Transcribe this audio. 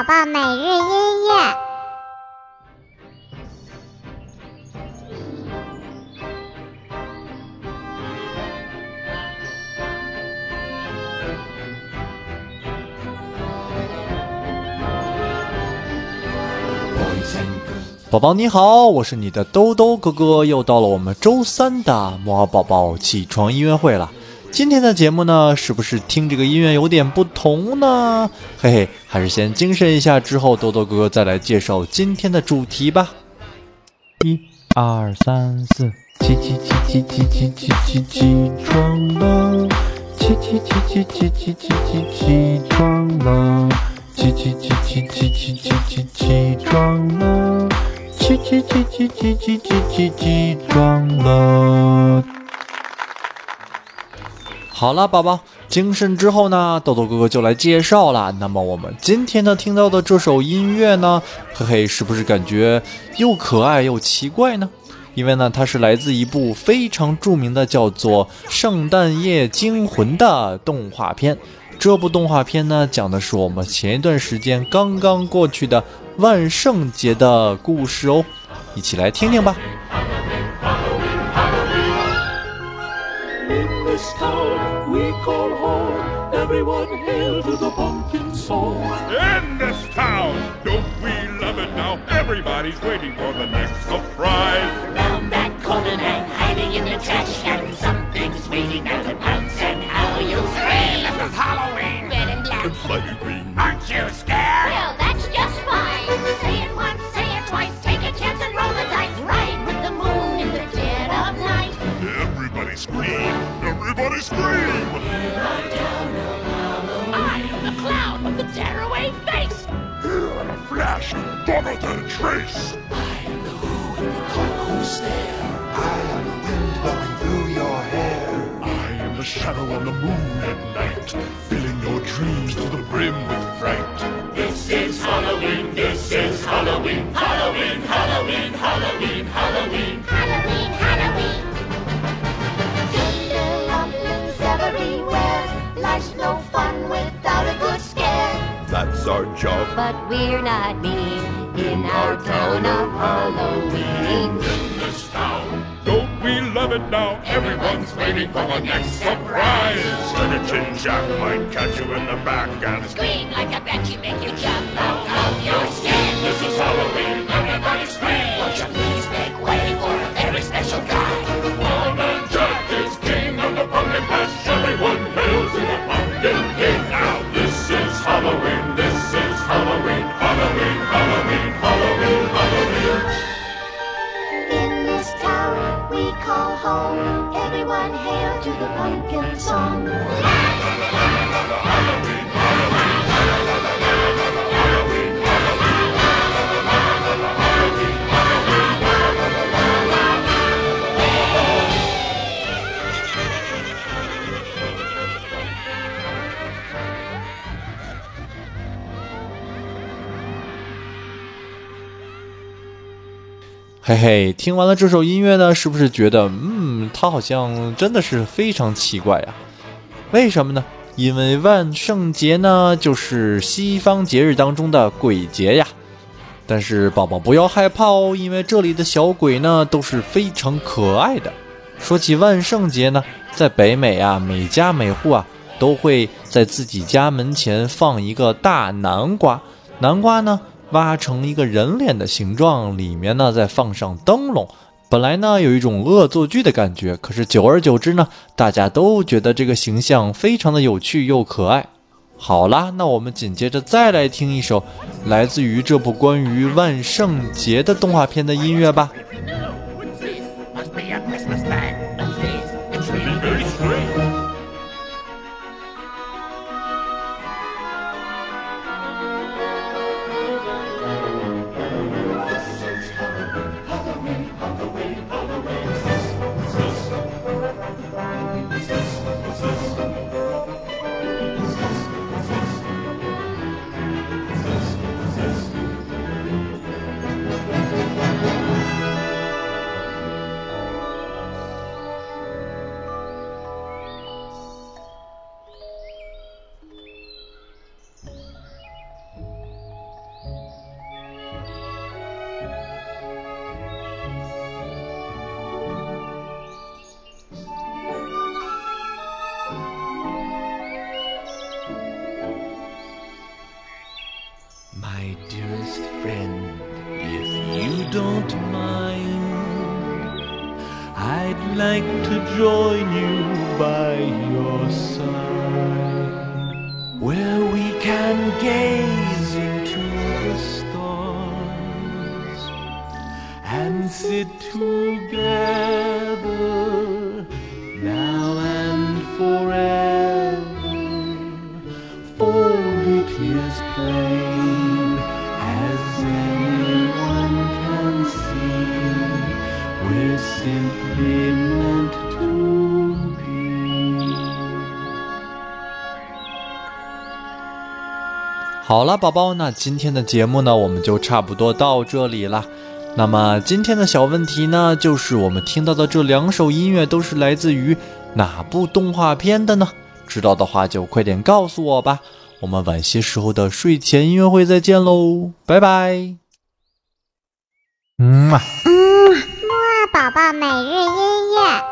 宝宝每日音乐。宝宝你好，我是你的兜兜哥哥，又到了我们周三的摩尔宝宝起床音乐会了。今天的节目呢，是不是听这个音乐有点不同呢？嘿嘿，还是先精神一下，之后豆豆哥哥再来介绍今天的主题吧。一、二、三、四，起起起起起起起起起床了，起起起起起起起起起床了，起起起起起起起起起床了，起起起起起起起起起床了。好了，宝宝，精神之后呢，豆豆哥哥就来介绍了。那么我们今天呢听到的这首音乐呢，嘿嘿，是不是感觉又可爱又奇怪呢？因为呢，它是来自一部非常著名的叫做《圣诞夜惊魂》的动画片。这部动画片呢，讲的是我们前一段时间刚刚过去的万圣节的故事哦，一起来听听吧。This town we call home, everyone hail to the pumpkin song. In this town, don't we love it now? Everybody's waiting for the next surprise. The tearaway face. Here in a flash, gone without a trace. I am the who in the cuckoo stare. I am the wind blowing through your hair. I am the shadow on the moon at night, filling your dreams to the brim with fright. This is Halloween. This is Halloween. Halloween. Halloween. Halloween. Halloween. Halloween, Halloween. Tender everywhere. Life's no fun without a good scare. That's our job. But we're not mean in our town of Halloween. In this town, don't we love it now? Everyone's waiting for the next surprise. Skeleton Jack might catch you in the back and Scream like a banshee, make you jump out of your skin. This is pumpkin song. 嘿嘿，听完了这首音乐呢，是不是觉得，嗯，它好像真的是非常奇怪呀？为什么呢？因为万圣节呢，就是西方节日当中的鬼节呀。但是宝宝不要害怕哦，因为这里的小鬼呢都是非常可爱的。说起万圣节呢，在北美啊，每家每户啊都会在自己家门前放一个大南瓜，南瓜呢挖成一个人脸的形状，里面呢再放上灯笼。本来呢有一种恶作剧的感觉，可是久而久之呢，大家都觉得这个形象非常的有趣又可爱。好啦，那我们紧接着再来听一首来自于这部关于万圣节的动画片的音乐吧。Don't mind, I'd like to join you by your side, where we can gaze into the stars and sit together 好了，宝宝，那今天的节目呢，我们就差不多到这里了。那么今天的小问题呢，就是我们听到的这两首音乐都是来自于哪部动画片的呢？知道的话就快点告诉我吧。我们晚些时候的睡前音乐会再见喽，拜拜。嗯嘛。嗯，木二宝宝每日音乐。